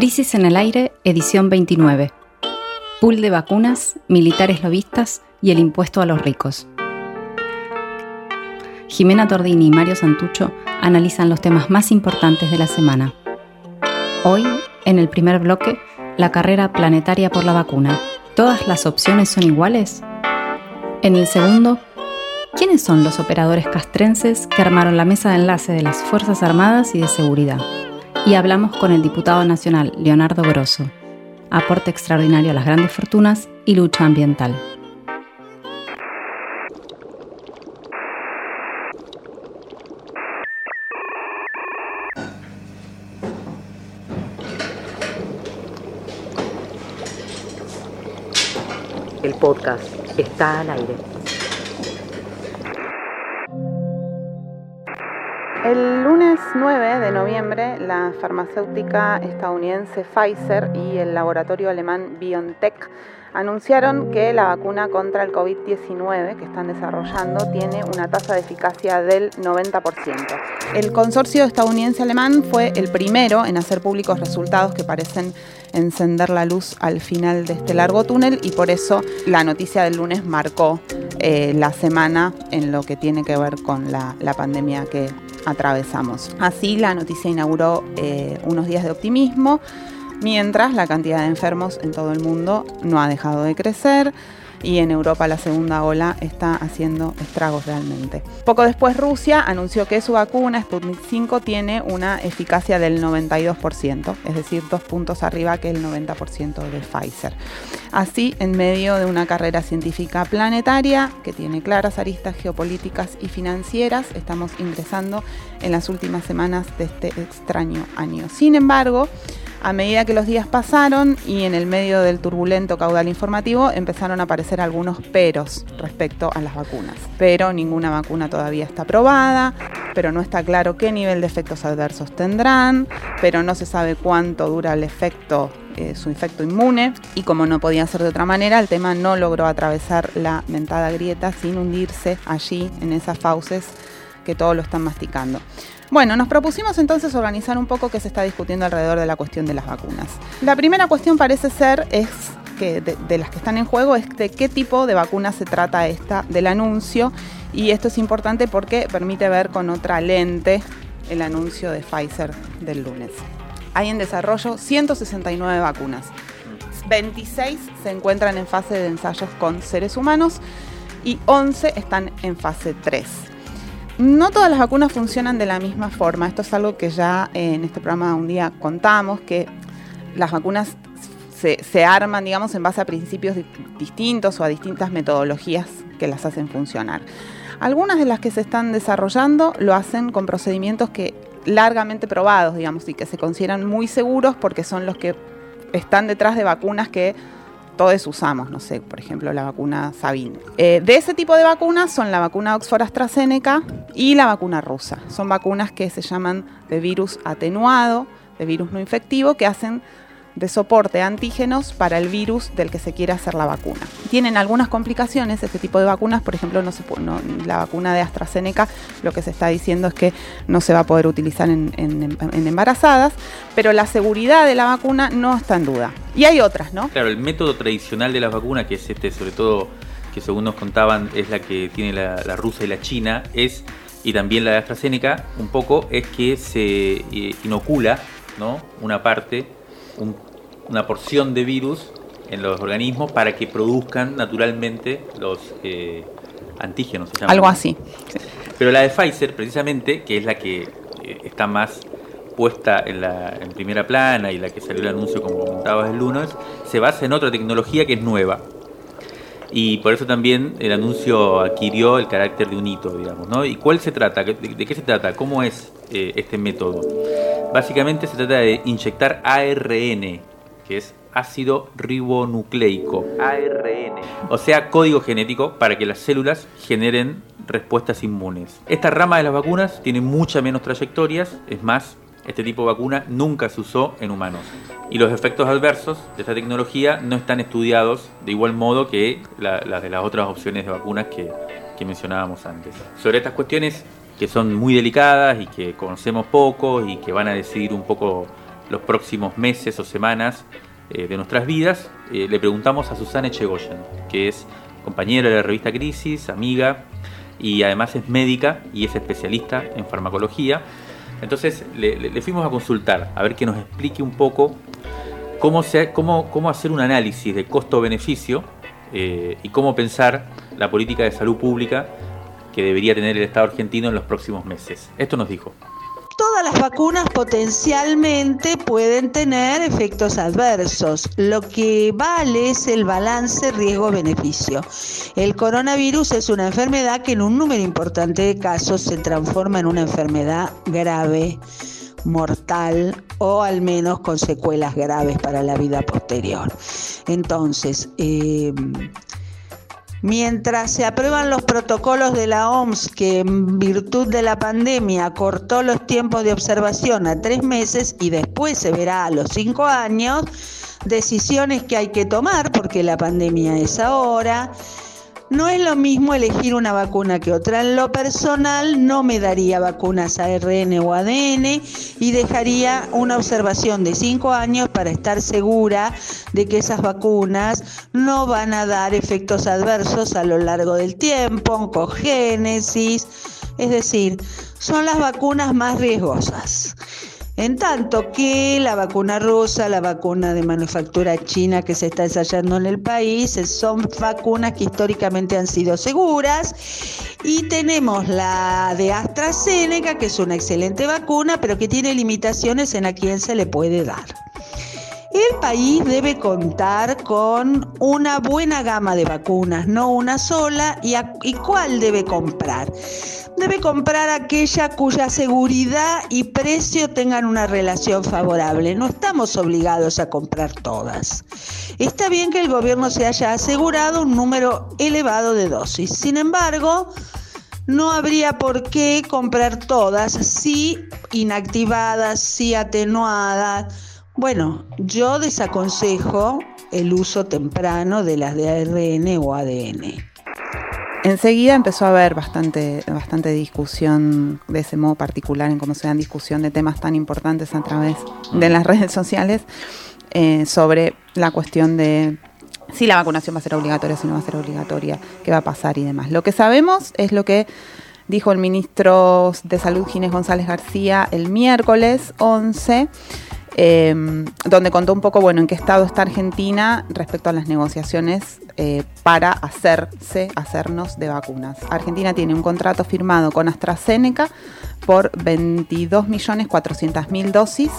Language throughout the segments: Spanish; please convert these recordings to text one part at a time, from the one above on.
Crisis en el aire, edición 29. Pool de vacunas, militares lobistas y el impuesto a los ricos. Jimena Tordini y Mario Santucho analizan los temas más importantes de la semana. Hoy, en el primer bloque, la carrera planetaria por la vacuna. ¿Todas las opciones son iguales? En el segundo, ¿quiénes son los operadores castrenses que armaron la mesa de enlace de las Fuerzas Armadas y de Seguridad? Y hablamos con el diputado nacional Leonardo Grosso. Aporte extraordinario a las grandes fortunas y lucha ambiental. El podcast está al aire. El lunes 9 de noviembre, la farmacéutica estadounidense Pfizer y el laboratorio alemán BioNTech anunciaron que la vacuna contra el COVID-19 que están desarrollando tiene una tasa de eficacia del 90%. El consorcio estadounidense-alemán fue el primero en hacer públicos resultados que parecen encender la luz al final de este largo túnel y por eso la noticia del lunes marcó eh, la semana en lo que tiene que ver con la, pandemia que atravesamos. Así la noticia inauguró eh, unos días de optimismo mientras la cantidad de enfermos en todo el mundo no ha dejado de crecer y en Europa la segunda ola está haciendo estragos realmente. Poco después Rusia anunció que su vacuna Sputnik 5 tiene una eficacia del 92%, es decir, dos puntos arriba que el 90% de Pfizer. Así, en medio de una carrera científica planetaria que tiene claras aristas geopolíticas y financieras, estamos ingresando en las últimas semanas de este extraño año. Sin embargo, a medida que los días pasaron y en el medio del turbulento caudal informativo empezaron a aparecer algunos peros respecto a las vacunas. Pero ninguna vacuna todavía está aprobada, pero no está claro qué nivel de efectos adversos tendrán, pero no se sabe cuánto dura el efecto eh, su efecto inmune y como no podía ser de otra manera, el tema no logró atravesar la mentada grieta sin hundirse allí en esas fauces que todos lo están masticando. Bueno, nos propusimos entonces organizar un poco qué se está discutiendo alrededor de la cuestión de las vacunas. La primera cuestión parece ser es que de, las que están en juego es de qué tipo de vacuna se trata esta del anuncio y esto es importante porque permite ver con otra lente el anuncio de Pfizer del lunes. Hay en desarrollo 169 vacunas. 26 se encuentran en fase de ensayos con seres humanos y 11 están en fase 3. No todas las vacunas funcionan de la misma forma. Esto es algo que ya en este programa un día contamos, que las vacunas se, arman, digamos, en base a principios distintos o a distintas metodologías que las hacen funcionar. Algunas de las que se están desarrollando lo hacen con procedimientos que largamente probados, digamos, y que se consideran muy seguros porque son los que están detrás de vacunas que todos usamos, no sé, por ejemplo, la vacuna Sabin. Eh, de ese tipo de vacunas son la vacuna Oxford AstraZeneca y la vacuna rusa. Son vacunas que se llaman de virus atenuado, de virus no infectivo, que hacen de soporte antígenos para el virus del que se quiere hacer la vacuna. Tienen algunas complicaciones este tipo de vacunas, por ejemplo, no se, la vacuna de AstraZeneca lo que se está diciendo es que no se va a poder utilizar en, embarazadas, pero la seguridad de la vacuna no está en duda. Y hay otras, ¿no? Claro, el método tradicional de las vacunas, que es este, sobre todo, que según nos contaban, es la que tiene la, rusa y la china, es, y también la de AstraZeneca, un poco, es que se eh, inocula ¿no? una parte una porción de virus en los organismos para que produzcan naturalmente los eh, antígenos. Algo así. Pero la de Pfizer, precisamente, que es la que eh, está más puesta en, la, en primera plana y la que salió el anuncio, como comentabas el lunes, se basa en otra tecnología que es nueva. Y por eso también el anuncio adquirió el carácter de un hito, digamos. ¿no? ¿Y cuál se trata? ¿De, qué se trata? ¿Cómo es eh, este método? Básicamente se trata de inyectar ARN, que es ácido ribonucleico, ARN, o sea, código genético para que las células generen respuestas inmunes. Esta rama de las vacunas tiene mucha menos trayectorias, es más, este tipo de vacuna nunca se usó en humanos. Y los efectos adversos de esta tecnología no están estudiados de igual modo que las de las otras opciones de vacunas que, que mencionábamos antes. Sobre estas cuestiones que son muy delicadas y que conocemos poco y que van a decidir un poco los próximos meses o semanas eh, de nuestras vidas, eh, le preguntamos a Susana Echegoyen, que es compañera de la revista Crisis, amiga, y además es médica y es especialista en farmacología. Entonces le, fuimos a consultar, a ver que nos explique un poco cómo, cómo, cómo hacer un análisis de costo-beneficio eh, y cómo pensar la política de salud pública que debería tener el Estado argentino en los próximos meses. Esto nos dijo todas las vacunas potencialmente pueden tener efectos adversos. Lo que vale es el balance riesgo-beneficio. El coronavirus es una enfermedad que en un número importante de casos se transforma en una enfermedad grave mortal o al menos con secuelas graves para la vida posterior. Entonces, eh, Mientras se aprueban los protocolos de la OMS, que en virtud de la pandemia cortó los tiempos de observación a tres meses y después se verá a los cinco años, decisiones que hay que tomar porque la pandemia es ahora, no es lo mismo elegir una vacuna que otra. En lo personal no me daría vacunas ARN o ADN y dejaría una observación de cinco años para estar segura de que esas vacunas no van a dar efectos adversos a lo largo del tiempo, oncogénesis, es decir, son las vacunas más riesgosas. En tanto que la vacuna rusa, la vacuna de manufactura china que se está ensayando en el país, son vacunas que históricamente han sido seguras. Y tenemos la de AstraZeneca, que es una excelente vacuna, pero que tiene limitaciones en a quién se le puede dar. El país debe contar con una buena gama de vacunas, no una sola, y, y cuál debe comprar debe comprar aquella cuya seguridad y precio tengan una relación favorable. No estamos obligados a comprar todas. Está bien que el gobierno se haya asegurado un número elevado de dosis. Sin embargo, no habría por qué comprar todas, si inactivadas, si atenuadas. Bueno, yo desaconsejo el uso temprano de las de ARN o ADN. Enseguida empezó a haber bastante, bastante discusión de ese modo particular en cómo se dan discusión de temas tan importantes a través de las redes sociales eh, sobre la cuestión de si la vacunación va a ser obligatoria, si no va a ser obligatoria, qué va a pasar y demás. Lo que sabemos es lo que dijo el ministro de Salud Ginés González García el miércoles 11 Em, donde contó un poco, bueno, en qué estado está Argentina respecto a las negociaciones eh, para hacerse, hacernos de vacunas. Argentina tiene un contrato firmado con AstraZeneca por 22.400.000 dosis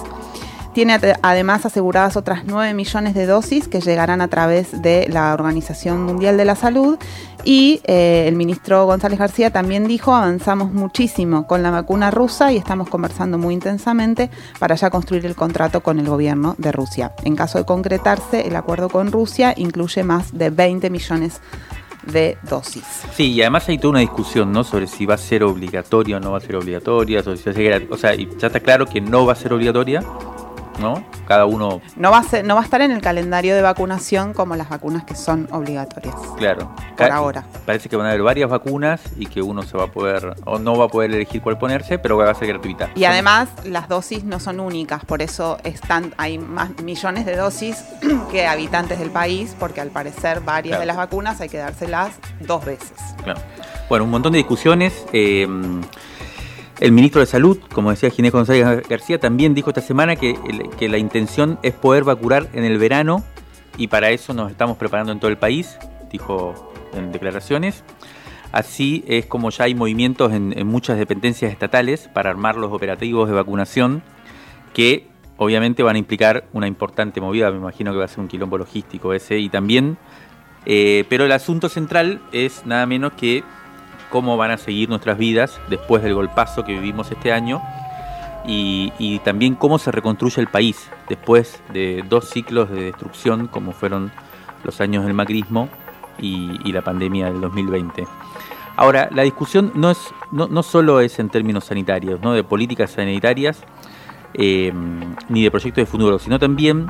tiene además aseguradas otras 9 millones de dosis que llegarán a través de la Organización Mundial de la Salud y eh, el ministro González García también dijo, avanzamos muchísimo con la vacuna rusa y estamos conversando muy intensamente para ya construir el contrato con el gobierno de Rusia. En caso de concretarse, el acuerdo con Rusia incluye más de 20 millones de dosis. Sí, y además hay toda una discusión, ¿no? Sobre si va a ser obligatoria o no va a ser obligatoria, o sea, ya está claro que no va a ser obligatoria, ¿no? Cada uno... No va, a ser, no va a estar en el calendario de vacunación como las vacunas que son obligatorias. Claro. Por ahora. Parece que van a haber varias vacunas y que uno se va a poder, o no va a poder elegir cuál ponerse, pero va a ser gratuita. Y además las dosis no son únicas, por eso están, hay más millones de dosis que habitantes del país, porque al parecer varias de las vacunas hay que dárselas dos veces. Claro. Bueno, un montón de discusiones. Eh, el ministro de Salud, como decía Ginés González García, también dijo esta semana que, la intención es poder vacunar en el verano y para eso nos estamos preparando en todo el país, dijo en declaraciones. Así es como ya hay movimientos en, muchas dependencias estatales para armar los operativos de vacunación que obviamente van a implicar una importante movida, me imagino que va a ser un quilombo logístico ese y también, eh, pero el asunto central es nada menos que cómo van a seguir nuestras vidas después del golpazo que vivimos este año y, también cómo se reconstruye el país después de dos ciclos de destrucción como fueron los años del macrismo y, la pandemia del 2020. Ahora, la discusión no, es, no, solo es en términos sanitarios, ¿no? de políticas sanitarias, eh, ni de proyectos de futuro, sino también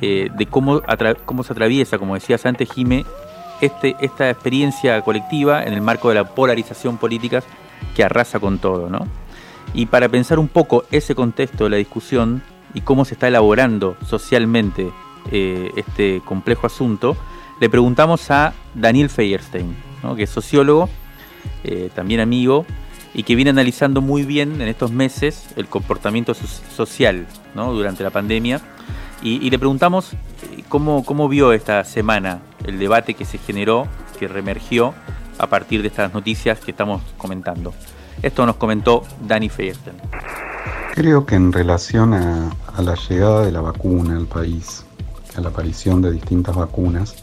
eh, de cómo, cómo se atraviesa, como decías antes, Jime, este, esta experiencia colectiva en el marco de la polarización política que arrasa con todo. ¿no? Y para pensar un poco ese contexto de la discusión, y cómo se está elaborando socialmente eh, este complejo asunto, le preguntamos a Daniel Feierstein, que es sociólogo, eh, también amigo, y que viene analizando muy bien en estos meses el comportamiento social durante la pandemia. Y, le preguntamos eh, cómo, cómo vio esta semana el debate que se generó, que reemergió a partir de estas noticias que estamos comentando. Esto nos comentó Dani Feierstein. Creo que en relación a, a la llegada de la vacuna al país, a la aparición de distintas vacunas,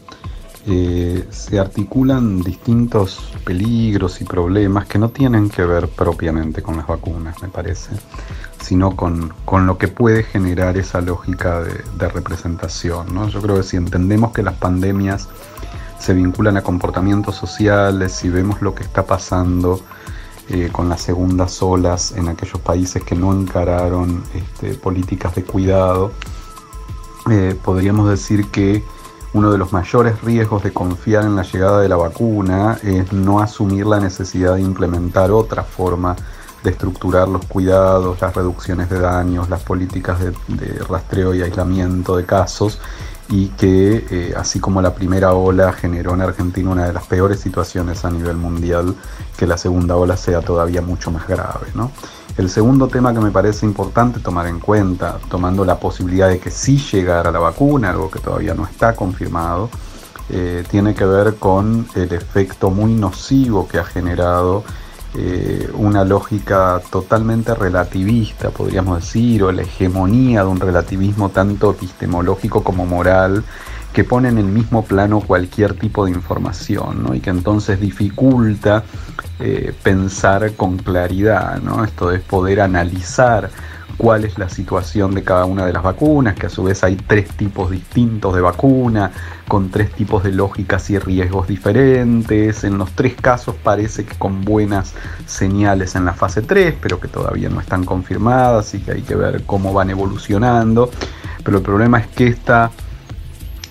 eh, se articulan distintos peligros y problemas que no tienen que ver propiamente con las vacunas, me parece, sino con, lo que puede generar esa lógica de, representación. ¿no? Yo creo que si entendemos que las pandemias se vinculan a comportamientos sociales, si vemos lo que está pasando eh, con las segundas olas en aquellos países que no encararon este, políticas de cuidado, eh, podríamos decir que uno de los mayores riesgos de confiar en la llegada de la vacuna es no asumir la necesidad de implementar otra forma estructurar los cuidados, las reducciones de daños, las políticas de, rastreo y aislamiento de casos y que eh, así como la primera ola generó en Argentina una de las peores situaciones a nivel mundial, que la segunda ola sea todavía mucho más grave. ¿no? El segundo tema que me parece importante tomar en cuenta, tomando la posibilidad de que sí llegara la vacuna, algo que todavía no está confirmado, eh, tiene que ver con el efecto muy nocivo que ha generado eh, una lógica totalmente relativista, podríamos decir, o la hegemonía de un relativismo tanto epistemológico como moral, que pone en el mismo plano cualquier tipo de información, y que entonces dificulta eh, pensar con claridad, ¿no? Esto es poder analizar cuál es la situación de cada una de las vacunas, que a su vez hay tres tipos distintos de vacuna, con tres tipos de lógicas y riesgos diferentes. En los tres casos parece que con buenas señales en la fase 3, pero que todavía no están confirmadas y que hay que ver cómo van evolucionando. Pero el problema es que esta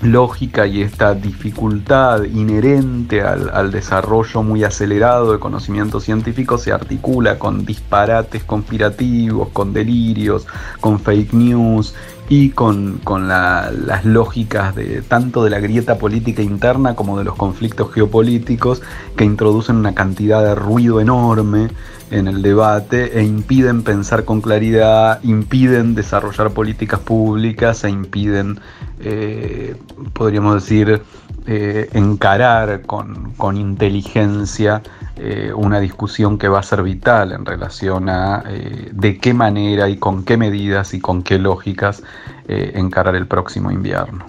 lógica y esta dificultad inherente al, desarrollo muy acelerado de conocimiento científico se articula con disparates conspirativos, con delirios, con fake news y con, las lógicas de tanto de la grieta política interna como de los conflictos geopolíticos que introducen una cantidad de ruido enorme en el debate e impiden pensar con claridad, impiden desarrollar políticas públicas e impiden, eh, podríamos decir, eh, encarar con, inteligencia eh, una discusión que va a ser vital en relación a de qué manera y con qué medidas y con qué lógicas encarar el próximo invierno.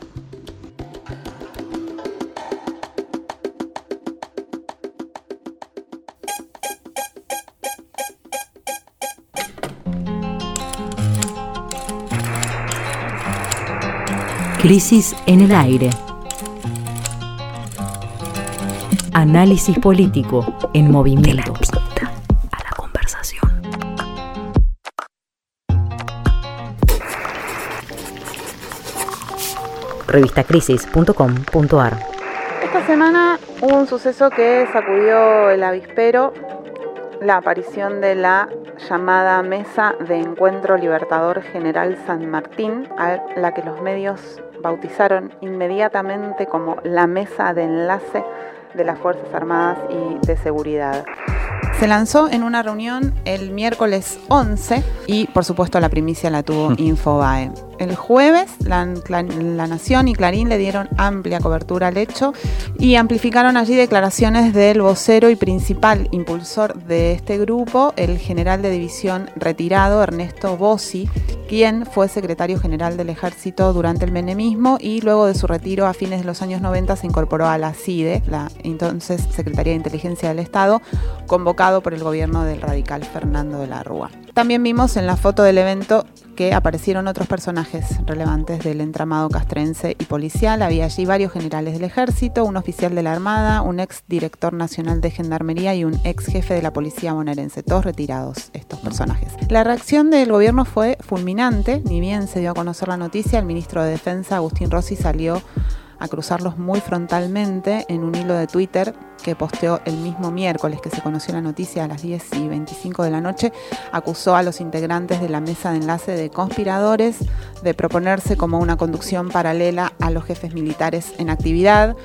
Crisis en el aire. Análisis político en movimiento. a la conversación. Revistacrisis.com.ar Esta semana hubo un suceso que sacudió el avispero, la aparición de la llamada Mesa de Encuentro Libertador General San Martín, a la que los medios bautizaron inmediatamente como la mesa de enlace de las Fuerzas Armadas y de Seguridad. Se lanzó en una reunión el miércoles 11 y por supuesto la primicia la tuvo Infobae. El jueves la, Nación y Clarín le dieron amplia cobertura al hecho y amplificaron allí declaraciones del vocero y principal impulsor de este grupo, el general de división retirado Ernesto Bossi, quien fue secretario general del ejército durante el menemismo y luego de su retiro a fines de los años 90 se incorporó a la CIDE, la entonces Secretaría de Inteligencia del Estado, convocado por el gobierno del radical Fernando de la Rúa. También vimos en la foto del evento que aparecieron otros personajes relevantes del entramado castrense y policial. Había allí varios generales del ejército, un oficial de la Armada, un ex director nacional de Gendarmería y un ex jefe de la policía bonaerense, todos retirados estos personajes. La reacción del gobierno fue fulminante, ni bien se dio a conocer la noticia, el ministro de Defensa, Agustín Rossi, salió a cruzarlos muy frontalmente en un hilo de Twitter que posteó el mismo miércoles que se conoció la noticia a las 10 y 25 de la noche, acusó a los integrantes de la mesa de enlace de conspiradores de proponerse como una conducción paralela a los jefes militares en actividad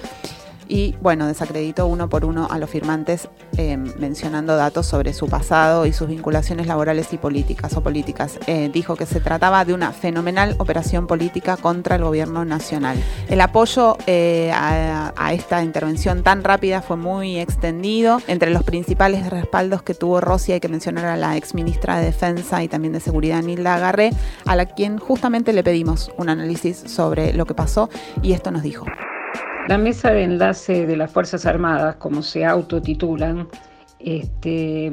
y bueno, desacreditó uno por uno a los firmantes eh, mencionando datos sobre su pasado y sus vinculaciones laborales y políticas o políticas. Eh, dijo que se trataba de una fenomenal operación política contra el gobierno nacional. El apoyo eh, a, esta intervención tan rápida fue muy extendido. Entre los principales respaldos que tuvo Rossi hay que mencionar a la ex ministra de Defensa y también de Seguridad Nilda Agarré, a la quien justamente le pedimos un análisis sobre lo que pasó y esto nos dijo. La mesa de enlace de las Fuerzas Armadas, como se autotitulan, este,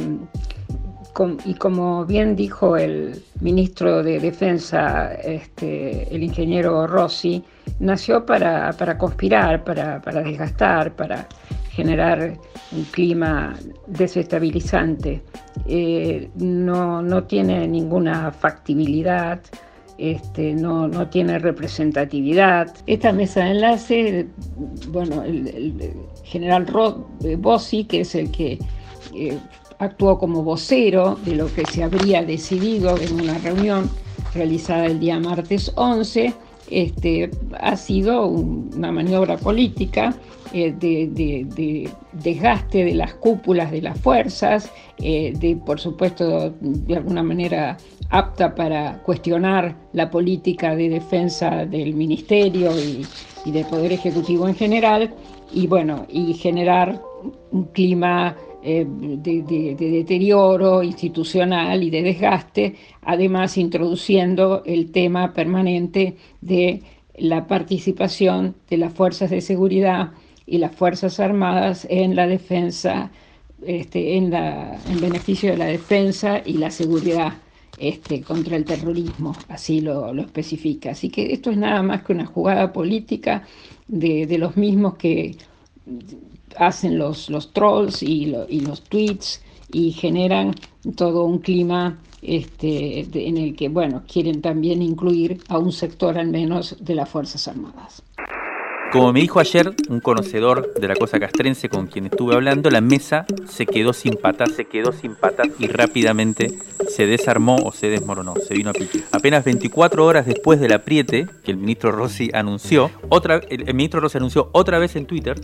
y como bien dijo el ministro de Defensa, este, el ingeniero Rossi, nació para, conspirar, para, desgastar, para generar un clima desestabilizante. Eh, no tiene ninguna factibilidad este, no, no, tiene representatividad. Esta mesa de enlace, bueno, el, el general eh, Bossi, que es el que eh, actuó como vocero de lo que se habría decidido en una reunión realizada el día martes 11, este, ha sido una maniobra política eh, de, de, de, desgaste de las cúpulas de las fuerzas, eh, de por supuesto de alguna manera apta para cuestionar la política de defensa del ministerio y, y del Poder Ejecutivo en general, y bueno, y generar un clima eh, de, de, de, deterioro institucional y de desgaste, además introduciendo el tema permanente de la participación de las fuerzas de seguridad y las fuerzas armadas en la defensa, este, en, la, en beneficio de la defensa y la seguridad este, contra el terrorismo, así lo, lo, especifica. Así que esto es nada más que una jugada política de, de los mismos que hacen los, los trolls y, lo, y, los tweets y generan todo un clima este, en el que, bueno, quieren también incluir a un sector al menos de las Fuerzas Armadas. Como me dijo ayer un conocedor de la cosa castrense con quien estuve hablando, la mesa se quedó sin patas, se quedó sin patas y rápidamente se desarmó o se desmoronó, se vino a pique. Apenas 24 horas después del apriete que el ministro Rossi anunció, otra, el, el ministro Rossi anunció otra vez en Twitter,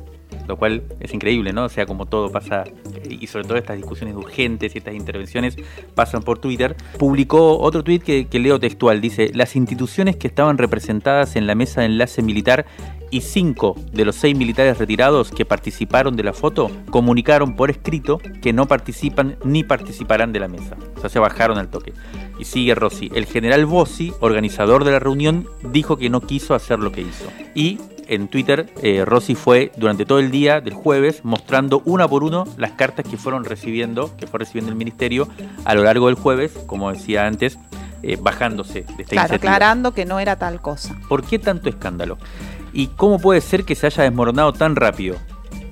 lo cual es increíble, ¿no? O sea, como todo pasa, y sobre todo estas discusiones urgentes y estas intervenciones pasan por Twitter, publicó otro tweet que, que leo textual, dice, las instituciones que estaban representadas en la mesa de enlace militar y cinco de los seis militares retirados que participaron de la foto comunicaron por escrito que no participan ni participarán de la mesa. O sea, se bajaron al toque. Y sigue Rossi. El general Bossi, organizador de la reunión, dijo que no quiso hacer lo que hizo. Y en Twitter, eh, Rossi fue durante todo el día del jueves mostrando una por uno las cartas que fueron recibiendo, que fue recibiendo el ministerio a lo largo del jueves, como decía antes, eh, bajándose de esta claro, iniciativa. aclarando que no era tal cosa. ¿Por qué tanto escándalo? ¿Y cómo puede ser que se haya desmoronado tan rápido?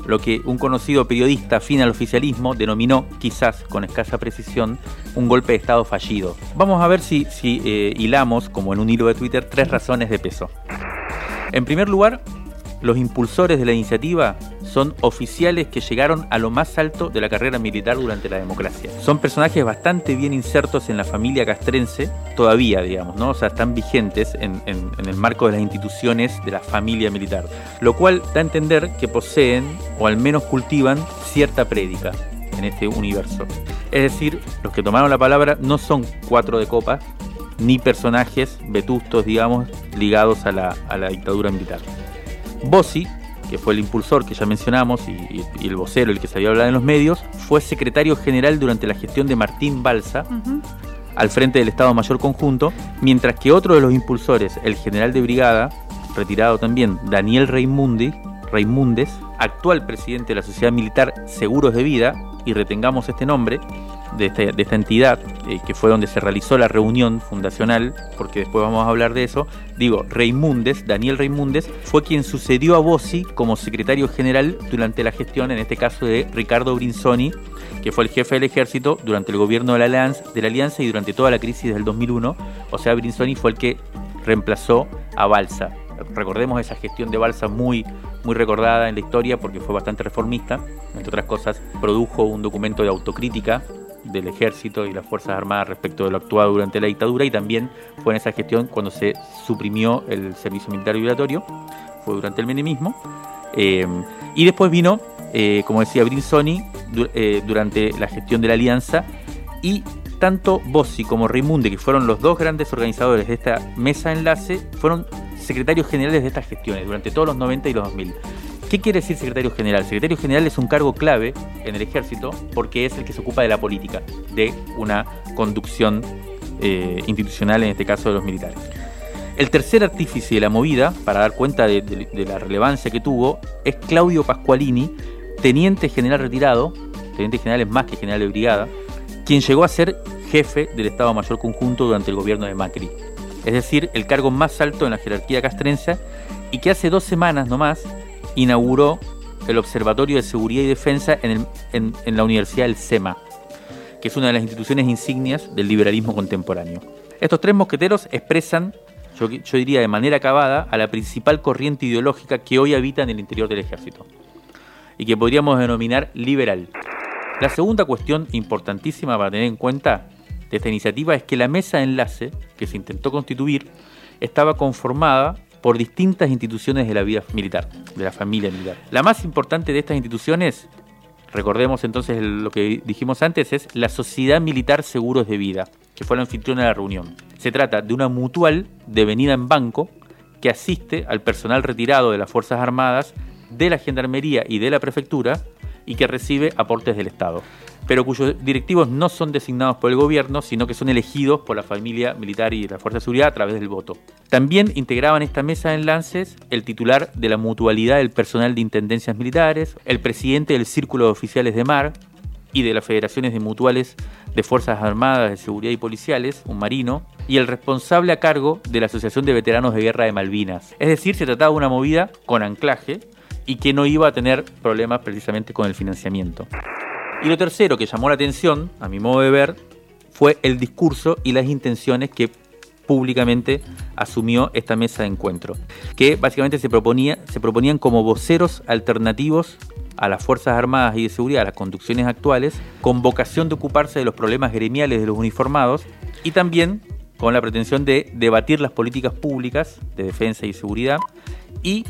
Lo que un conocido periodista afín al oficialismo denominó, quizás con escasa precisión, un golpe de Estado fallido. Vamos a ver si, si eh, hilamos, como en un hilo de Twitter, tres razones de peso. En primer lugar, los impulsores de la iniciativa son oficiales que llegaron a lo más alto de la carrera militar durante la democracia. Son personajes bastante bien insertos en la familia castrense, todavía, digamos, ¿no? O sea, están vigentes en, el marco de las instituciones de la familia militar. Lo cual da a entender que poseen, o al menos cultivan, cierta prédica en este universo. Es decir, los que tomaron la palabra no son cuatro de copa, ni personajes vetustos, digamos, ligados a la dictadura militar. Bossi, que fue el impulsor que ya mencionamos y, y, y, el vocero, el que sabía hablar en los medios, fue secretario general durante la gestión de Martín Balsa, uh -huh. al frente del Estado Mayor Conjunto, mientras que otro de los impulsores, el general de brigada, retirado también, Daniel Raimundi, Raimundes, actual presidente de la Sociedad Militar Seguros de Vida, y retengamos este nombre, de, este, de esta entidad, eh, que fue donde se realizó la reunión fundacional, porque después vamos a hablar de eso, digo, Reimundes, Daniel Reimundes, fue quien sucedió a Bossi como secretario general durante la gestión, en este caso de Ricardo Brinzoni, que fue el jefe del ejército durante el gobierno de la, Alianza, y durante toda la crisis del 2001, o sea, Brinzoni fue el que reemplazó a Balsa, recordemos esa gestión de Balsa muy, muy recordada en la historia porque fue bastante reformista. Entre otras cosas, produjo un documento de autocrítica del ejército y las Fuerzas Armadas respecto de lo actuado durante la dictadura y también fue en esa gestión cuando se suprimió el servicio militar obligatorio, fue durante el menemismo. Eh, y después vino, eh, como decía Brinsoni, eh, durante la gestión de la alianza y tanto Bossi como Raimunde, que fueron los dos grandes organizadores de esta mesa enlace, fueron secretarios generales de estas gestiones durante todos los 90 y los 2000. ¿Qué quiere decir secretario general? Secretario general es un cargo clave en el ejército porque es el que se ocupa de la política, de una conducción eh, institucional, en este caso de los militares. El tercer artífice de la movida, para dar cuenta de, de la relevancia que tuvo, es Claudio Pasqualini, teniente general retirado, teniente general es más que general de brigada, quien llegó a ser jefe del Estado Mayor Conjunto durante el gobierno de Macri. Es decir, el cargo más alto en la jerarquía castrense y que hace dos semanas nomás inauguró el Observatorio de Seguridad y Defensa en, la Universidad del SEMA, que es una de las instituciones insignias del liberalismo contemporáneo. Estos tres mosqueteros expresan, yo, yo diría de manera acabada, a la principal corriente ideológica que hoy habita en el interior del ejército y que podríamos denominar liberal. La segunda cuestión importantísima para tener en cuenta de esta iniciativa es que la mesa de enlace que se intentó constituir estaba conformada por distintas instituciones de la vida militar, de la familia militar. La más importante de estas instituciones, recordemos entonces lo que dijimos antes, es la Sociedad Militar Seguros de Vida, que fue la anfitriona de la reunión. Se trata de una mutual devenida en banco que asiste al personal retirado de las Fuerzas Armadas, de la Gendarmería y de la Prefectura y que recibe aportes del Estado, pero cuyos directivos no son designados por el gobierno, sino que son elegidos por la familia militar y la Fuerza de Seguridad a través del voto. También integraban esta mesa de enlaces el titular de la mutualidad del personal de intendencias militares, el presidente del Círculo de Oficiales de Mar y de las federaciones de mutuales de Fuerzas Armadas de Seguridad y Policiales, un marino, y el responsable a cargo de la Asociación de Veteranos de Guerra de Malvinas. Es decir, se trataba de una movida con anclaje y que no iba a tener problemas precisamente con el financiamiento. Y lo tercero que llamó la atención, a mi modo de ver, fue el discurso y las intenciones que públicamente asumió esta mesa de encuentro, que básicamente se, proponía, se proponían como voceros alternativos a las Fuerzas Armadas y de Seguridad, a las conducciones actuales, con vocación de ocuparse de los problemas gremiales de los uniformados y también con la pretensión de debatir las políticas públicas de defensa y seguridad y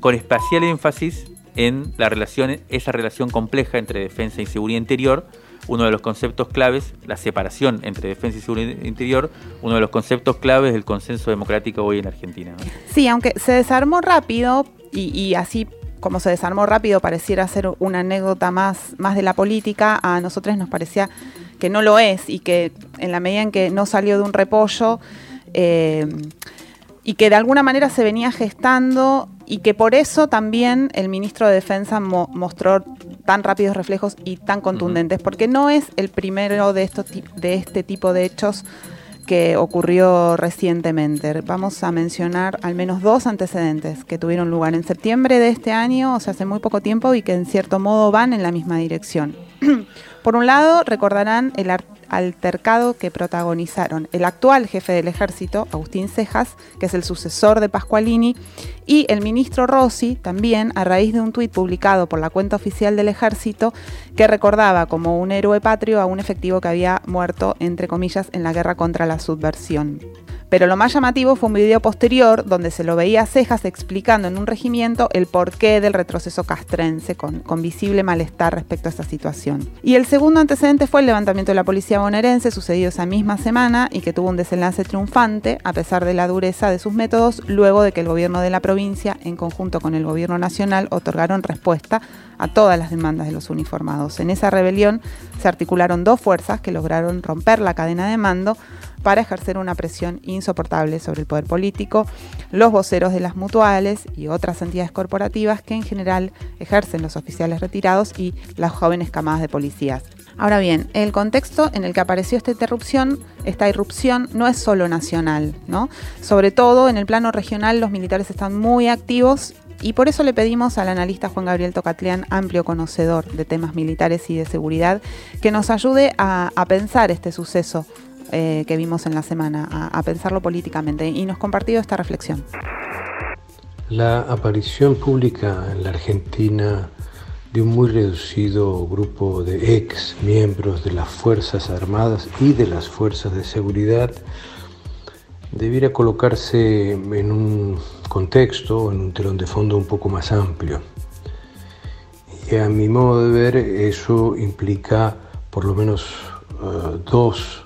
con especial énfasis en la relación, esa relación compleja entre defensa y seguridad interior, uno de los conceptos claves, la separación entre defensa y seguridad interior, uno de los conceptos claves del consenso democrático hoy en Argentina. Sí, aunque se desarmó rápido y, así como se desarmó rápido pareciera ser una anécdota más, más de la política, a nosotros nos parecía que no lo es y que en la medida en que no salió de un repollo, eh, y que de alguna manera se venía gestando y que por eso también el ministro de Defensa mostró tan rápidos reflejos y tan contundentes, porque no es el primero de, estos, de este tipo de hechos que ocurrió recientemente. Vamos a mencionar al menos dos antecedentes que tuvieron lugar en septiembre de este año, o sea, hace muy poco tiempo, y que en cierto modo van en la misma dirección. Por un lado, recordarán el, altercado que protagonizaron el actual jefe del ejército, Agustín Cejas, que es el sucesor de Pascualini, y el ministro Rossi, también a raíz de un tuit publicado por la cuenta oficial del ejército, que recordaba como un héroe patrio a un efectivo que había muerto, entre comillas, en la guerra contra la subversión. Pero lo más llamativo fue un video posterior donde se lo veía a Cejas explicando en un regimiento el porqué del retroceso castrense con, visible malestar respecto a esa situación. Y el segundo antecedente fue el levantamiento de la policía bonaerense sucedido esa misma semana y que tuvo un desenlace triunfante a pesar de la dureza de sus métodos luego de que el gobierno de la provincia en conjunto con el gobierno nacional otorgaron respuesta a todas las demandas de los uniformados. En esa rebelión se articularon dos fuerzas que lograron romper la cadena de mando para ejercer una presión insoportable sobre el poder político, los voceros de las mutuales y otras entidades corporativas que en general ejercen los oficiales retirados y las jóvenes camadas de policías. Ahora bien, el contexto en el que apareció esta interrupción, esta irrupción, no es solo nacional, ¿no? Sobre todo en el plano regional los militares están muy activos y por eso le pedimos al analista Juan Gabriel Tocatlián, amplio conocedor de temas militares y de seguridad, que nos ayude a, a pensar este suceso eh, que vimos en la semana, a, pensarlo políticamente y nos compartió esta reflexión. la aparición pública en la Argentina de un muy reducido grupo de ex miembros de las Fuerzas Armadas y de las Fuerzas de Seguridad debiera colocarse en un contexto, en un telón de fondo un poco más amplio. Y a mi modo de ver eso implica por lo menos uh, dos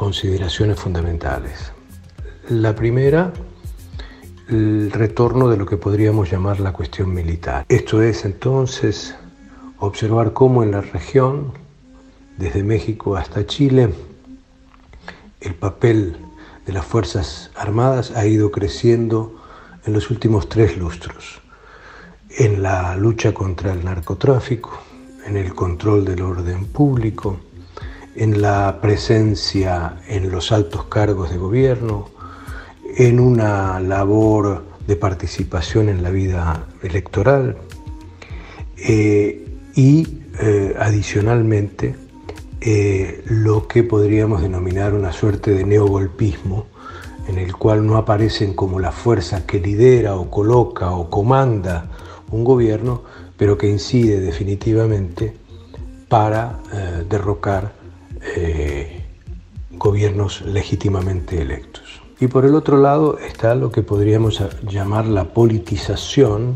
consideraciones fundamentales. La primera, el retorno de lo que podríamos llamar la cuestión militar. Esto es entonces observar cómo en la región, desde México hasta Chile, el papel de las Fuerzas Armadas ha ido creciendo en los últimos tres lustros, en la lucha contra el narcotráfico, en el control del orden público, en la presencia en los altos cargos de gobierno, en una labor de participación en la vida electoral eh, y eh, adicionalmente eh, lo que podríamos denominar una suerte de neogolpismo en el cual no aparecen como la fuerza que lidera o coloca o comanda un gobierno, pero que incide definitivamente para derrocar gobiernos legítimamente electos. Y por el otro lado está lo que podríamos llamar la politización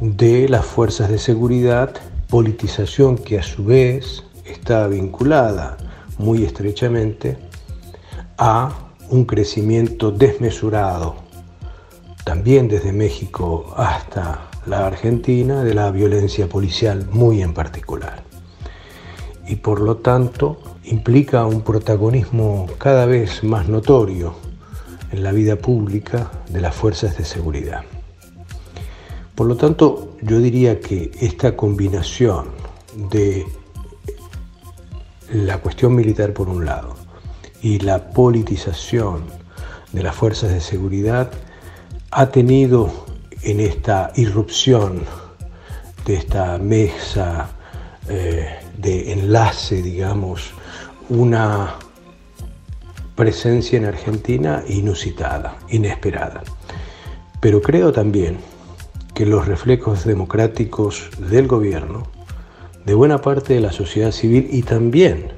de las fuerzas de seguridad, politización que a su vez está vinculada muy estrechamente a un crecimiento desmesurado, también desde México hasta la Argentina, de la violencia policial muy en particular. Y por lo tanto implica un protagonismo cada vez más notorio en la vida pública de las fuerzas de seguridad. Por lo tanto, yo diría que esta combinación de la cuestión militar por un lado y la politización de las fuerzas de seguridad ha tenido en esta irrupción de esta mesa eh, de enlace, digamos, una presencia en Argentina inusitada, inesperada. Pero creo también que los reflejos democráticos del gobierno, de buena parte de la sociedad civil y también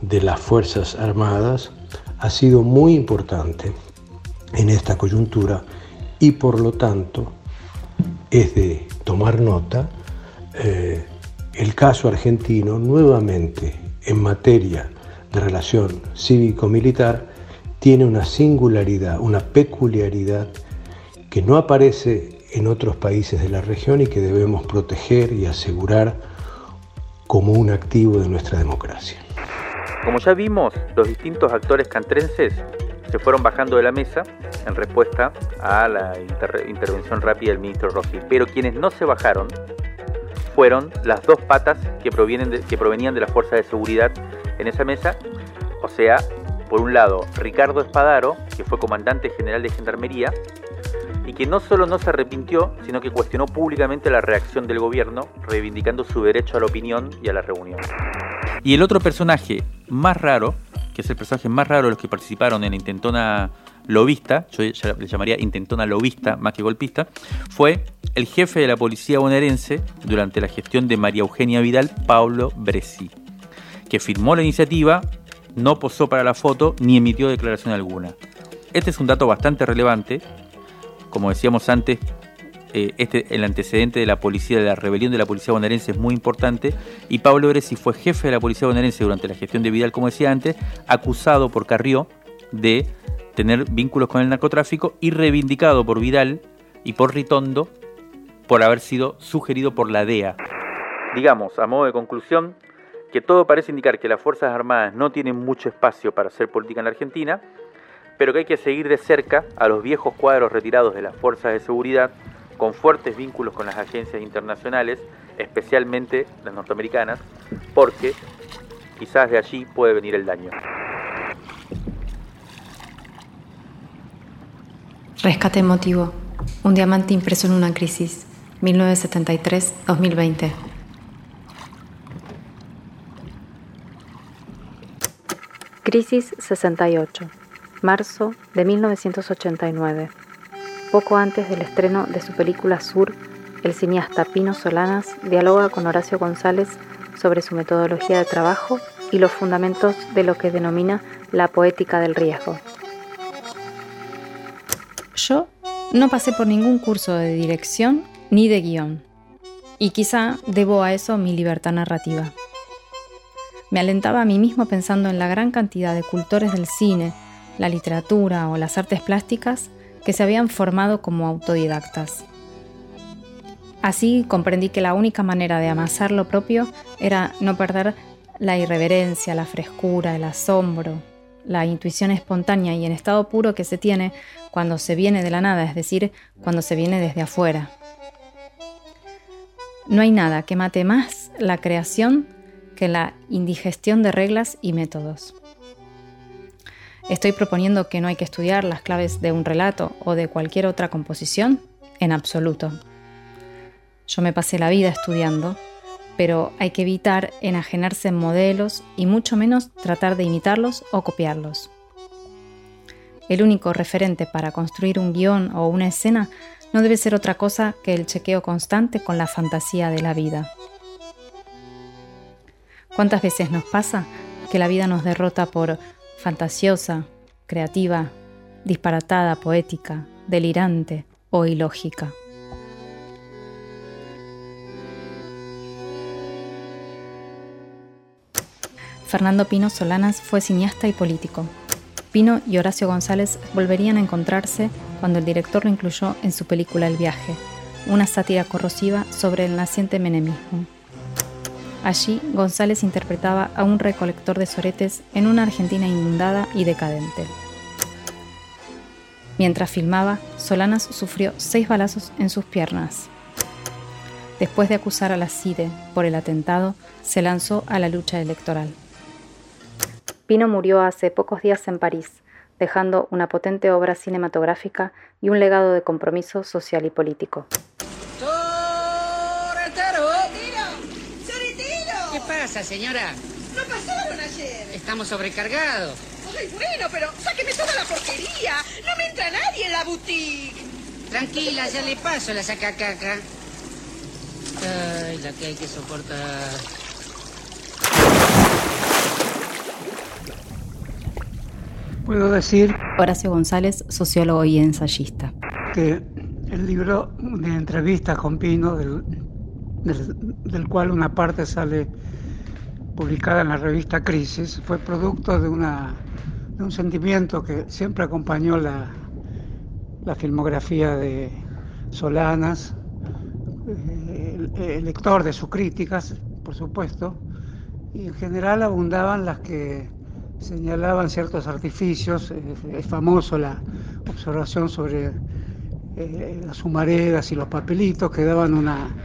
de las Fuerzas Armadas, ha sido muy importante en esta coyuntura y por lo tanto es de tomar nota eh, el caso argentino nuevamente en materia de relación cívico-militar tiene una singularidad, una peculiaridad que no aparece en otros países de la región y que debemos proteger y asegurar como un activo de nuestra democracia. Como ya vimos, los distintos actores cantrenses se fueron bajando de la mesa en respuesta a la intervención rápida del ministro Rossi, pero quienes no se bajaron fueron las dos patas que, provienen que provenían de las fuerzas de seguridad en esa mesa, o sea, por un lado, Ricardo Espadaro, que fue comandante general de Gendarmería, y que no solo no se arrepintió, sino que cuestionó públicamente la reacción del gobierno, reivindicando su derecho a la opinión y a la reunión. Y el otro personaje más raro, que es el personaje más raro de los que participaron en la intentona lobista, yo le llamaría intentona lobista más que golpista, fue el jefe de la policía bonaerense durante la gestión de María Eugenia Vidal, Pablo Bresi que firmó la iniciativa, no posó para la foto ni emitió declaración alguna. Este es un dato bastante relevante. Como decíamos antes, eh, este, el antecedente de la policía, de la rebelión de la policía bonaerense es muy importante. Y Pablo Bresi fue jefe de la policía bonaerense durante la gestión de Vidal, como decía antes, acusado por Carrió de tener vínculos con el narcotráfico y reivindicado por Vidal y por Ritondo por haber sido sugerido por la DEA. Digamos, a modo de conclusión, que todo parece indicar que las Fuerzas Armadas no tienen mucho espacio para hacer política en la Argentina, pero que hay que seguir de cerca a los viejos cuadros retirados de las fuerzas de seguridad con fuertes vínculos con las agencias internacionales, especialmente las norteamericanas, porque quizás de allí puede venir el daño. Rescate emotivo. Un diamante impreso en una crisis. 1973-2020. Crisis 68, marzo de 1989. Poco antes del estreno de su película Sur, el cineasta Pino Solanas dialoga con Horacio González sobre su metodología de trabajo y los fundamentos de lo que denomina la poética del riesgo. Yo no pasé por ningún curso de dirección ni de guion, y quizá debo a eso mi libertad narrativa. Me alentaba a mí mismo pensando en la gran cantidad de cultores del cine, la literatura o las artes plásticas que se habían formado como autodidactas. Así comprendí que la única manera de amasar lo propio era no perder la irreverencia, la frescura, el asombro, la intuición espontánea y en estado puro que se tiene cuando se viene de la nada, es decir, cuando se viene desde afuera. No hay nada que mate más la creación que la indigestión de reglas y métodos. ¿Estoy proponiendo que no hay que estudiar las claves de un relato o de cualquier otra composición? En absoluto. Yo me pasé la vida estudiando, pero hay que evitar enajenarse en modelos y mucho menos tratar de imitarlos o copiarlos. El único referente para construir un guion o una escena no debe ser otra cosa que el chequeo constante con la fantasía de la vida. ¿Cuántas veces nos pasa que la vida nos derrota por fantasiosa, creativa, disparatada, poética, delirante o ilógica? Fernando Pino Solanas fue cineasta y político. Pino y Horacio González volverían a encontrarse cuando el director lo incluyó en su película El viaje, una sátira corrosiva sobre el naciente menemismo. Allí, González interpretaba a un recolector de soretes en una Argentina inundada y decadente. Mientras filmaba, Solanas sufrió seis balazos en sus piernas. Después de acusar a la CIDE por el atentado, se lanzó a la lucha electoral. Pino murió hace pocos días en París, dejando una potente obra cinematográfica y un legado de compromiso social y político. ¿Qué pasa, señora? No pasaron ayer. Estamos sobrecargados. Ay, bueno, pero sáqueme toda la porquería. No me entra nadie en la boutique. Tranquila, ya le paso la sacacaca. Ay, la que hay que soportar. Puedo decir Horacio González, sociólogo y ensayista. que el libro de entrevistas con Pino, del, del- del cual una parte sale publicada en la revista Crisis, fue producto de, una, de un sentimiento que siempre acompañó la, la filmografía de Solanas, eh, el, el lector de sus críticas, por supuesto, y en general abundaban las que señalaban ciertos artificios. Es, es famoso la observación sobre eh, las humaredas y los papelitos que daban una,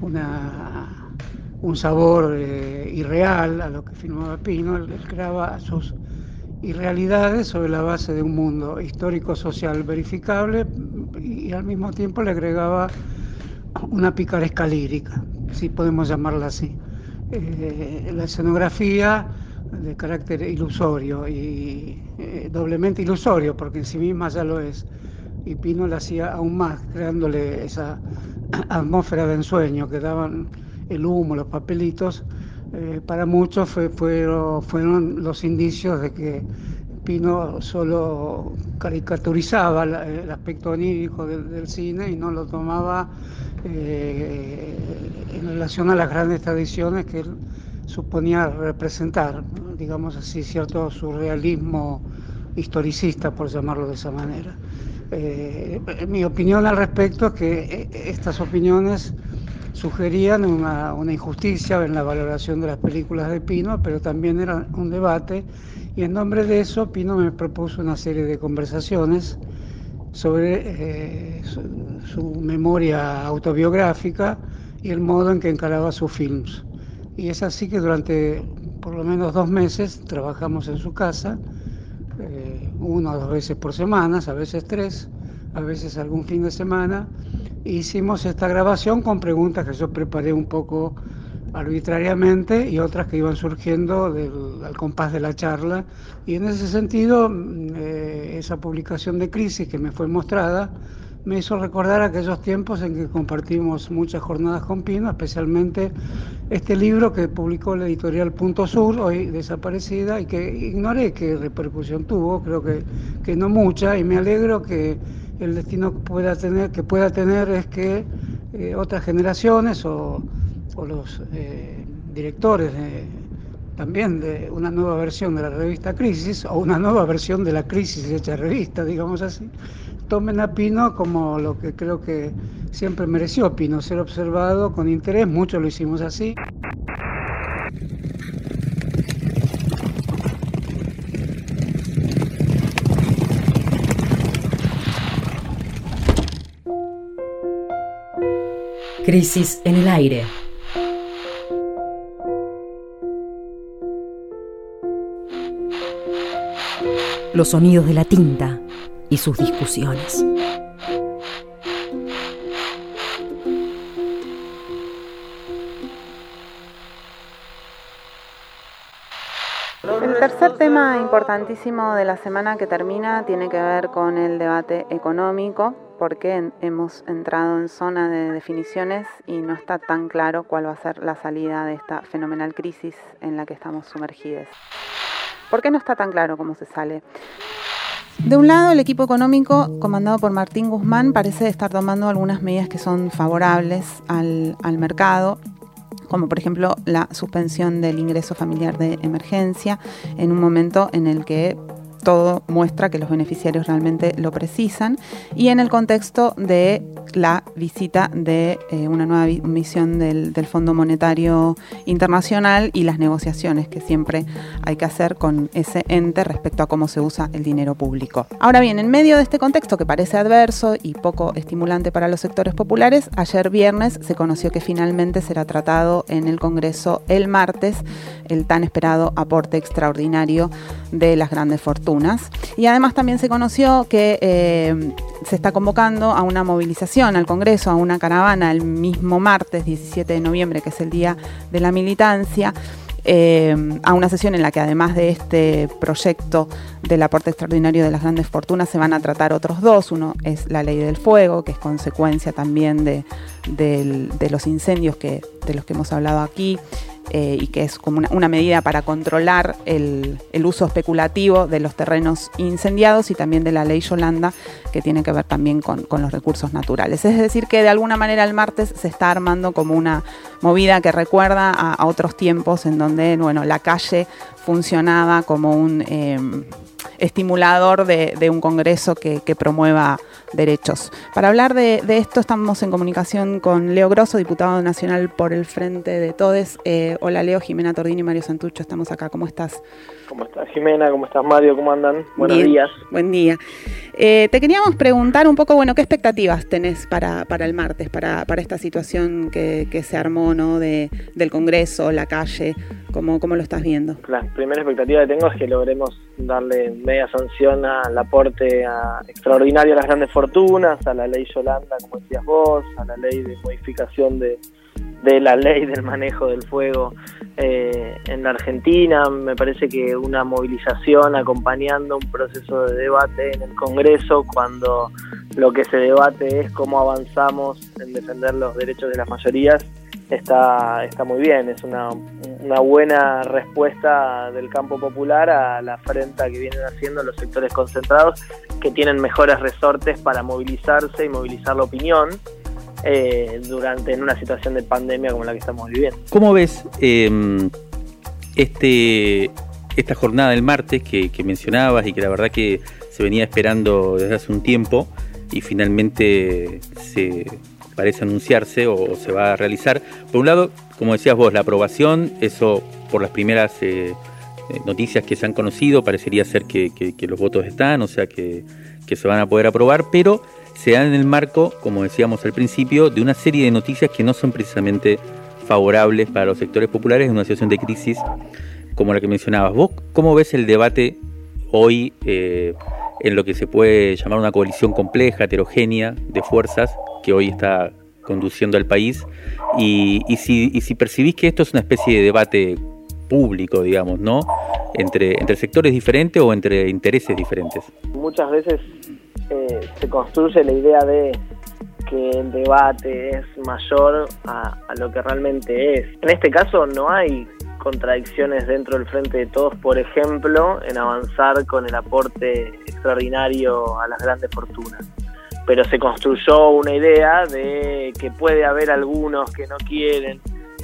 una- un sabor eh, irreal a lo que filmaba Pino. Él, creaba sus irrealidades sobre la base de un mundo histórico-social verificable y, al mismo tiempo le agregaba una picaresca lírica, si podemos llamarla así. Eh, la escenografía de carácter ilusorio y eh, doblemente ilusorio, porque en sí misma ya lo es. Y Pino la hacía aún más, creándole esa atmósfera de ensueño que daban el humo, los papelitos. Eh, para muchos fue- fueron, fueron los indicios de que Pino solo caricaturizaba el aspecto onírico del, del cine y no lo tomaba eh, en relación a las grandes tradiciones que él suponía representar, digamos así, cierto surrealismo historicista, por llamarlo de esa manera. Eh, mi opinión al respecto es que eh, estas opiniones sugerían una, una injusticia en la valoración de las películas de Pino, pero también era un debate y en nombre de eso Pino me propuso una serie de conversaciones sobre eh, su, su memoria autobiográfica y el modo en que encaraba sus films. Y es así que durante por lo menos dos meses trabajamos en su casa, eh, una o dos veces por semana, a veces tres, a veces algún fin de semana. hicimos esta grabación con preguntas que yo preparé un poco arbitrariamente y otras que iban surgiendo del- al compás de la charla. Y en ese sentido, mm, eh, esa publicación de Crisis que me fue mostrada me hizo recordar aquellos tiempos en que compartimos muchas jornadas con Pino, especialmente este libro que publicó la editorial Punto Sur, hoy desaparecida, y que ignoré qué repercusión tuvo, creo que, que no mucha, y me alegro que el destino pueda tener, que pueda tener es que eh, otras generaciones o, los eh, directores también de una nueva versión de la revista Crisis o una nueva versión de la Crisis hecha revista, digamos así, tomen a Pino como lo que creo que siempre mereció Pino, ser observado con interés, muchos lo hicimos así. Crisis en el aire. Los sonidos de la tinta y sus discusiones. El tercer tema importantísimo de la semana que termina tiene que ver con el debate económico, porque hemos entrado en zona de definiciones y no está tan claro cuál va a ser la salida de esta fenomenal crisis en la que estamos sumergidos. ¿Por qué no está tan claro cómo se sale? De un lado, el equipo económico, comandado por Martín Guzmán, parece estar tomando algunas medidas que son favorables al, al mercado como por ejemplo la suspensión del ingreso familiar de emergencia en un momento en el que todo muestra que los beneficiarios realmente lo precisan y en el contexto de la visita de eh, una nueva misión del, Fondo Monetario Internacional y las negociaciones que siempre hay que hacer con ese ente respecto a cómo se usa el dinero público. Ahora bien, en medio de este contexto que parece adverso y poco estimulante para los sectores populares, ayer viernes se conoció que finalmente será tratado en el Congreso el martes el tan esperado aporte extraordinario de las grandes fortunas. Y además también se conoció que eh, se está convocando a una movilización al Congreso, a una caravana el mismo martes 17 de noviembre, que es el Día de la Militancia. Eh, a una sesión en la que además de este proyecto del aporte extraordinario de las grandes fortunas se van a tratar otros dos. Uno es la ley del fuego, que es consecuencia también de, de los incendios que, de los que hemos hablado aquí. Eh, y que es como una, medida para controlar el, uso especulativo de los terrenos incendiados y también de la ley Yolanda, que tiene que ver también con, los recursos naturales. Es decir, que de alguna manera el martes se está armando como una movida que recuerda a, otros tiempos en donde bueno, la calle funcionaba como un eh, estimulador de, un Congreso que, promueva derechos. Para hablar de, esto estamos en comunicación con Leo Grosso, diputado nacional por el Frente de Todes. Eh, hola Leo, Jimena Tordini y Mario Santucho, estamos acá. ¿Cómo estás? ¿Cómo estás Jimena? ¿Cómo estás Mario? ¿Cómo andan? Buenos días. Buen día. Eh, te queríamos preguntar un poco, bueno, ¿qué expectativas tenés para, para el martes, para, para esta situación que, se armó, ¿no? De, del Congreso, la calle, ¿cómo, ¿cómo lo estás viendo? La primera expectativa que tengo es que logremos darle media sanción al aporte extraordinario a las grandes fortunas, a la ley Yolanda, como decías vos, a la ley de modificación de, de la ley del manejo del fuego eh, en la Argentina. Me parece que una movilización acompañando un proceso de debate en el Congreso cuando lo que se debate es cómo avanzamos en defender los derechos de las mayorías está, está muy bien. Es una, una buena respuesta del campo popular a la afrenta que vienen haciendo los sectores concentrados que tienen mejores resortes para movilizarse y movilizar la opinión eh, durante en una situación de pandemia como la que estamos viviendo. ¿Cómo ves em, este esta jornada del martes que, mencionabas y que la verdad que se venía esperando desde hace un tiempo y finalmente se parece anunciarse o, se va a realizar? Por un lado, como decías vos, la aprobación, eso por las primeras eh, eh, noticias que se han conocido, parecería ser que, los votos están, o sea que, que se van a poder aprobar, pero se dan en el marco, como decíamos al principio, de una serie de noticias que no son precisamente favorables para los sectores populares en una situación de crisis como la que mencionabas. ¿Vos cómo ves el debate hoy eh, en lo que se puede llamar una coalición compleja, heterogénea de fuerzas que hoy está conduciendo al país? Y, si, y si percibís que esto es una especie de debate público, digamos, ¿no? Entre, entre sectores diferentes o entre intereses diferentes. Muchas veces eh, se construye la idea de que el debate es mayor a, a, lo que realmente es. En este caso no hay contradicciones dentro del Frente de Todos, por ejemplo, en avanzar con el aporte extraordinario a las grandes fortunas. Pero se construyó una idea de que puede haber algunos que no quieren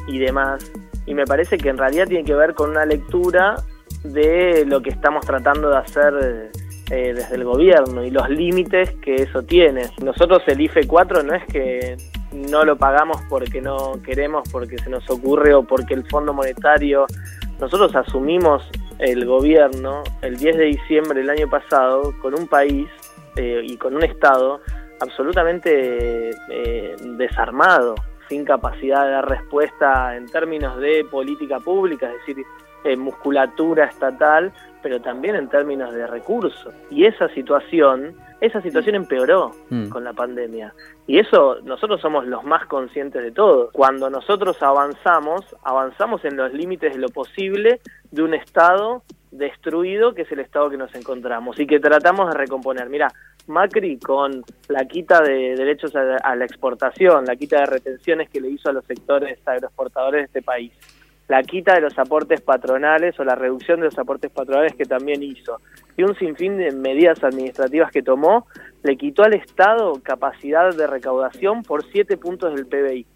y demás. Y me parece que en realidad tiene que ver con una lectura de lo que estamos tratando de hacer eh, desde el gobierno y los límites que eso tiene. Nosotros el IFE 4 no es que no lo pagamos porque no queremos, porque se nos ocurre o porque el Fondo Monetario, nosotros asumimos el gobierno el 10 de diciembre del año pasado con un país eh, y con un Estado absolutamente eh, desarmado, sin capacidad de dar respuesta en términos de política pública, es decir, musculatura estatal, pero también en términos de recursos. Y esa situación, esa situación empeoró Mm. con la pandemia. Y eso nosotros somos los más conscientes de todo. Cuando nosotros avanzamos, avanzamos en los límites de lo posible de un Estado destruido que es el Estado que nos encontramos y que tratamos de recomponer. Mira, Macri con la quita de derechos a, a la exportación, la quita de retenciones que le hizo a los sectores agroexportadores de este país, la quita de los aportes patronales o la reducción de los aportes patronales que también hizo, y un sinfín de medidas administrativas que tomó, le quitó al Estado capacidad de recaudación por siete puntos del PBI.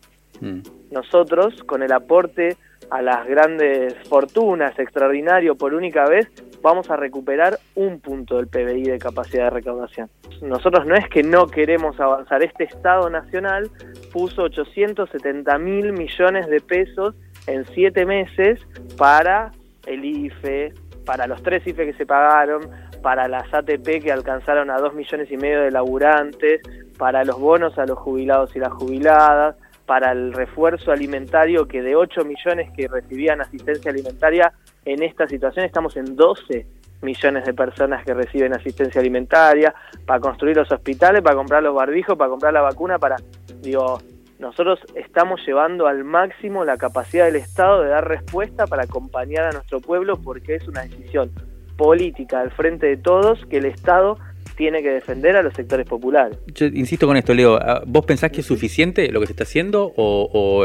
Mm. Nosotros, con el aporte a las grandes fortunas extraordinario por única vez, vamos a recuperar un punto del PBI de capacidad de recaudación. Nosotros no es que no queremos avanzar, este Estado Nacional puso 870 mil millones de pesos en siete meses para el IFE, para los tres IFE que se pagaron, para las ATP que alcanzaron a dos millones y medio de laburantes, para los bonos a los jubilados y las jubiladas, para el refuerzo alimentario que de 8 millones que recibían asistencia alimentaria, en esta situación estamos en 12 millones de personas que reciben asistencia alimentaria, para construir los hospitales, para comprar los barbijos, para comprar la vacuna, para, digo, nosotros estamos llevando al máximo la capacidad del Estado de dar respuesta para acompañar a nuestro pueblo porque es una decisión política al frente de todos que el Estado tiene que defender a los sectores populares. Yo insisto con esto, Leo. ah, ¿Vos pensás que es suficiente lo que se está haciendo o, o-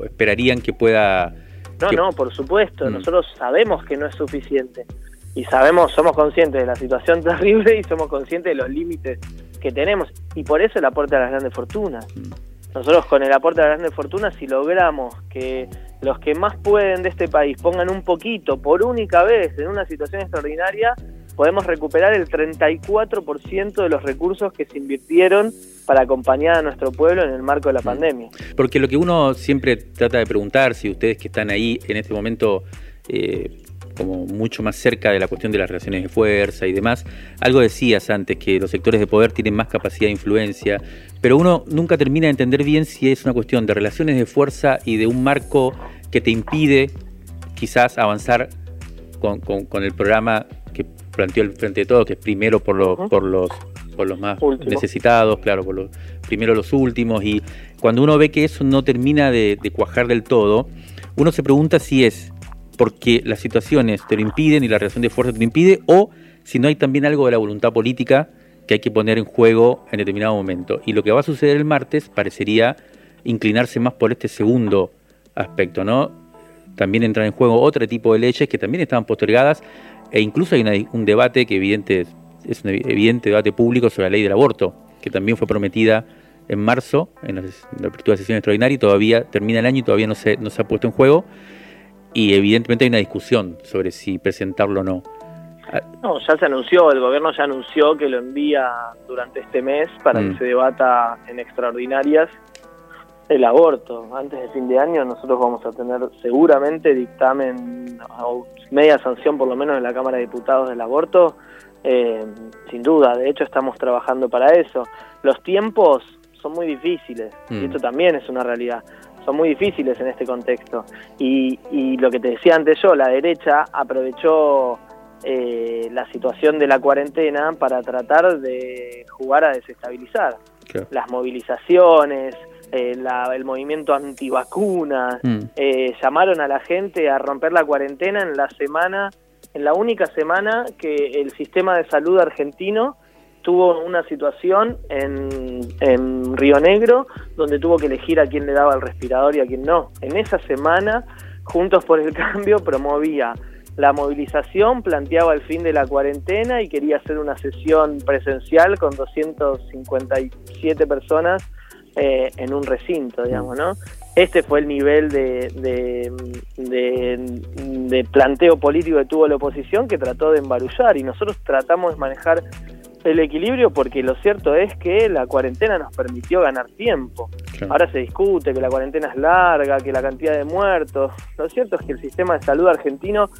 o esperarían que pueda... No, que- no, por supuesto. Mm. Nosotros sabemos que no es suficiente. Y sabemos, somos conscientes de la situación terrible y somos conscientes de los límites que tenemos. Y por eso el aporte a las grandes fortunas. Mm. Nosotros con el aporte a las grandes fortunas, si logramos que los que más pueden de este país pongan un poquito por única vez en una situación extraordinaria, podemos recuperar el 34% de los recursos que se invirtieron para acompañar a nuestro pueblo en el marco de la pandemia. Porque lo que uno siempre trata de preguntar, si ustedes que están ahí en este momento eh, como mucho más cerca de la cuestión de las relaciones de fuerza y demás, algo decías antes, que los sectores de poder tienen más capacidad de influencia, pero uno nunca termina de entender bien si es una cuestión de relaciones de fuerza y de un marco que te impide quizás avanzar con, con- con el programa que planteó el Frente de Todos, que es primero por, los por, los, por los más necesitados, claro, por los, primero los últimos, y cuando uno ve que eso no termina de, de cuajar del todo, uno se pregunta si es porque las situaciones te lo impiden y la relación de fuerza te lo impide, o si no hay también algo de la voluntad política que hay que poner en juego en determinado momento. Y lo que va a suceder el martes parecería inclinarse más por este segundo aspecto, ¿no? También entran en juego otro tipo de leyes que también estaban postergadas e incluso hay una- un debate que evidente, es un evidente debate público sobre la ley del aborto, que también fue prometida en marzo, en la, en la apertura de sesión extraordinaria, y todavía termina el año y todavía no se, no se ha puesto en juego. Y evidentemente hay una discusión sobre si presentarlo o no. No, ya se anunció, el gobierno ya anunció que lo envía durante este mes para Mm. que se debata en extraordinarias el aborto. Antes de fin de año nosotros vamos a tener seguramente dictamen o media sanción por lo menos en la Cámara de Diputados del aborto, eh, sin duda, de hecho estamos trabajando para eso. Los tiempos son muy difíciles Mm. y esto también es una realidad. Son muy difíciles en este contexto. Y, y lo que te decía antes yo, la derecha aprovechó eh, la situación de la cuarentena para tratar de jugar a desestabilizar Claro. las movilizaciones, eh, la- el movimiento antivacunas, Mm. eh, llamaron a la gente a romper la cuarentena en la semana, en la única semana que el sistema de salud argentino tuvo una situación en, en Río Negro donde tuvo que elegir a quién le daba el respirador y a quién no. En esa semana, Juntos por el Cambio promovía la movilización, planteaba el fin de la cuarentena y quería hacer una sesión presencial con 257 personas eh, en un recinto, digamos, ¿no? Este fue el nivel de, de, de, de, planteo político que tuvo la oposición que trató de embarullar y nosotros tratamos de manejar el equilibrio porque lo cierto es que la cuarentena nos permitió ganar tiempo. Ahora se discute que la cuarentena es larga, que la cantidad de muertos. Lo cierto es que el sistema de salud argentino,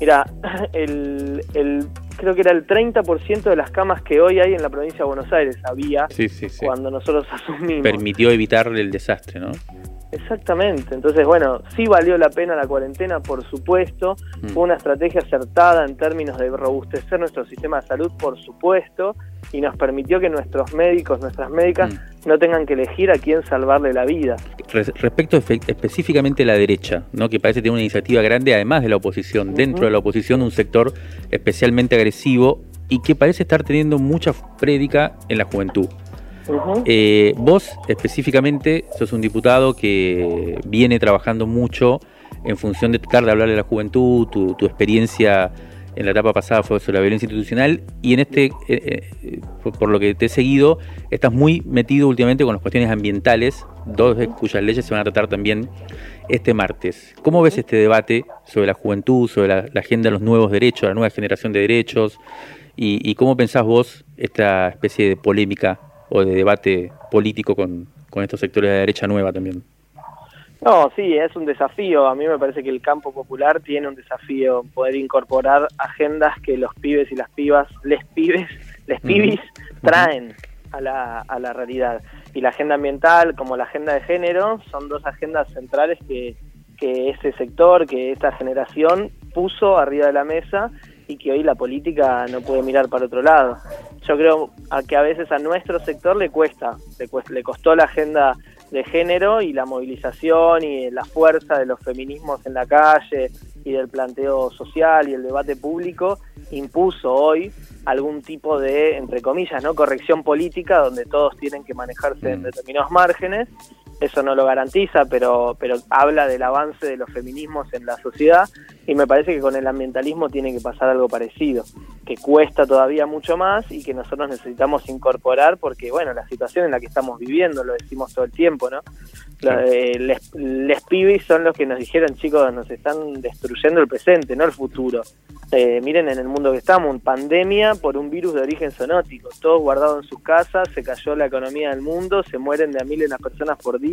mira, el, el creo que era el 30% de las camas que hoy hay en la provincia de Buenos Aires había cuando nosotros asumimos. Permitió evitar el desastre, ¿no? Exactamente, entonces bueno, sí valió la pena la cuarentena, por supuesto, mm. fue una estrategia acertada en términos de robustecer nuestro sistema de salud, por supuesto, y nos permitió que nuestros médicos, nuestras médicas, mm. no tengan que elegir a quién salvarle la vida. Respecto específicamente a la derecha, ¿no? que parece tener una iniciativa grande, además de la oposición, dentro de la oposición un sector especialmente agresivo y que parece estar teniendo mucha prédica en la juventud. Eh, vos específicamente sos un diputado que viene trabajando mucho en función de tratar de hablarle a la juventud, tu, experiencia en la etapa pasada fue sobre la violencia institucional y en este, eh, eh, por, lo que te he seguido, estás muy metido últimamente con las cuestiones ambientales, dos de cuyas leyes se van a tratar también este martes. ¿Cómo ves este debate sobre la juventud, sobre la, agenda de los nuevos derechos, la nueva generación de derechos? Y, y, cómo pensás vos esta especie de polémica o de debate político con, estos sectores de la derecha nueva también. No, sí, es un desafío. A mí me parece que el campo popular tiene un desafío poder incorporar agendas que los pibes y las pibas, les pibes, les pibis, traen a la, a la realidad. Y la agenda ambiental como la agenda de género son dos agendas centrales que, que ese sector, que esta generación puso arriba de la mesa y que hoy la política no puede mirar para otro lado. Yo creo a que a veces a nuestro sector le cuesta, le, le costó la agenda de género y la movilización y la fuerza de los feminismos en la calle y del planteo social y el debate público impuso hoy algún tipo de, entre comillas, no corrección política donde todos tienen que manejarse en mm. determinados márgenes eso no lo garantiza, pero, pero habla del avance de los feminismos en la sociedad y me parece que con el ambientalismo tiene que pasar algo parecido, que cuesta todavía mucho más y que nosotros necesitamos incorporar porque, bueno, la situación en la que estamos viviendo, lo decimos todo el tiempo, ¿no? Eh, les, les, pibis son los que nos dijeron, chicos, nos están destruyendo el presente, no el futuro. Eh, miren en el mundo que estamos, pandemia por un virus de origen zoonótico, todos guardados en sus casas, se cayó la economía del mundo, se mueren de a miles de personas por día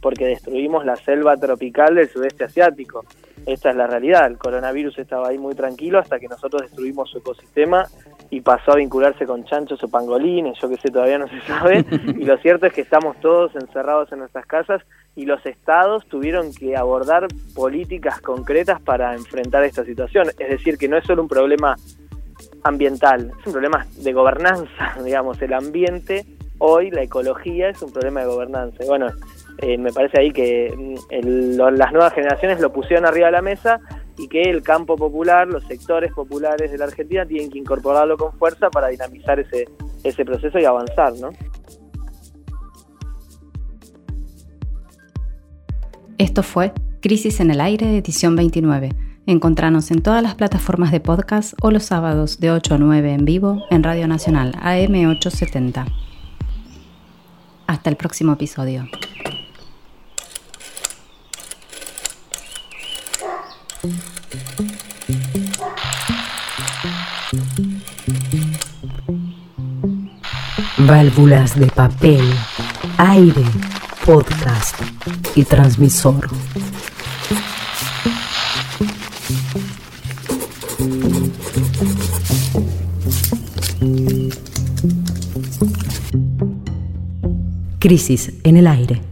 porque destruimos la selva tropical del sudeste asiático. Esta es la realidad, el coronavirus estaba ahí muy tranquilo hasta que nosotros destruimos su ecosistema y pasó a vincularse con chanchos o pangolines, yo que sé, todavía no se sabe, y lo cierto es que estamos todos encerrados en nuestras casas y los estados tuvieron que abordar políticas concretas para enfrentar esta situación. Es decir, que no es solo un problema ambiental, es un problema de gobernanza, digamos, el ambiente, hoy la ecología es un problema de gobernanza. Y bueno, eh, me parece ahí que mm, las nuevas generaciones lo pusieron arriba de la mesa y que el campo popular, los sectores populares de la Argentina tienen que incorporarlo con fuerza para dinamizar ese, ese proceso y avanzar, ¿no? Esto fue Crisis en el Aire, edición 29. Encontranos en todas las plataformas de podcast o los sábados de 8 a 9 en vivo en Radio Nacional AM870. Hasta el próximo episodio. Válvulas de papel, aire, podcast y transmisor. Crisis en el aire.